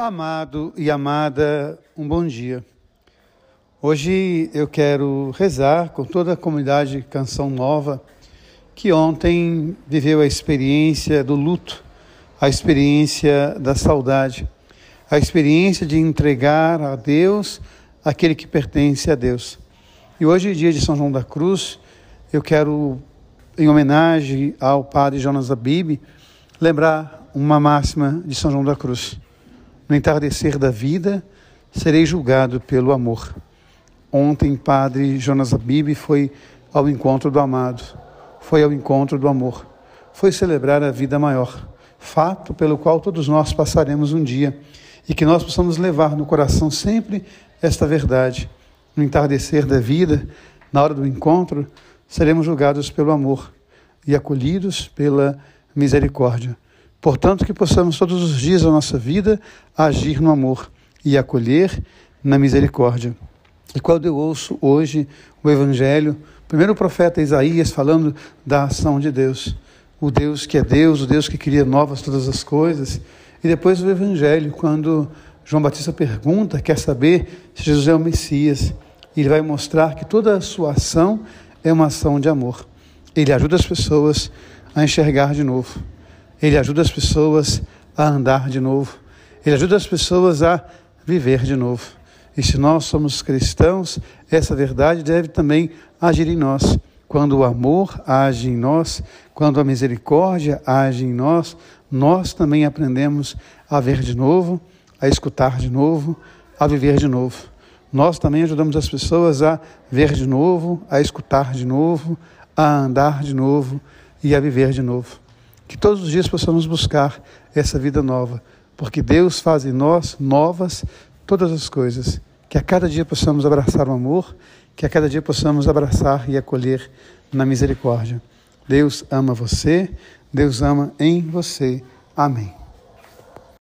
Amado e amada, um bom dia. Hoje eu quero rezar com toda a comunidade Canção Nova que ontem viveu a experiência do luto, a experiência da saudade, a experiência de entregar a Deus aquele que pertence a Deus. E hoje, dia de São João da Cruz, eu quero, em homenagem ao padre Jonas Abib, lembrar uma máxima de São João da Cruz no entardecer da vida, serei julgado pelo amor. Ontem, Padre Jonas Abib foi ao encontro do amado, foi ao encontro do amor, foi celebrar a vida maior, fato pelo qual todos nós passaremos um dia e que nós possamos levar no coração sempre esta verdade. No entardecer da vida, na hora do encontro, seremos julgados pelo amor e acolhidos pela misericórdia. Portanto, que possamos todos os dias da nossa vida agir no amor e acolher na misericórdia. E quando eu ouço hoje o Evangelho, primeiro o profeta Isaías falando da ação de Deus, o Deus que é Deus, o Deus que cria novas todas as coisas, e depois o Evangelho, quando João Batista pergunta, quer saber se Jesus é o Messias, e ele vai mostrar que toda a sua ação é uma ação de amor. Ele ajuda as pessoas a enxergar de novo. Ele ajuda as pessoas a andar de novo. Ele ajuda as pessoas a viver de novo. E se nós somos cristãos, essa verdade deve também agir em nós. Quando o amor age em nós, quando a misericórdia age em nós, nós também aprendemos a ver de novo, a escutar de novo, a viver de novo. Nós também ajudamos as pessoas a ver de novo, a escutar de novo, a andar de novo e a viver de novo. Que todos os dias possamos buscar essa vida nova, porque Deus faz em nós novas todas as coisas. Que a cada dia possamos abraçar o amor, que a cada dia possamos abraçar e acolher na misericórdia. Deus ama você, Deus ama em você. Amém.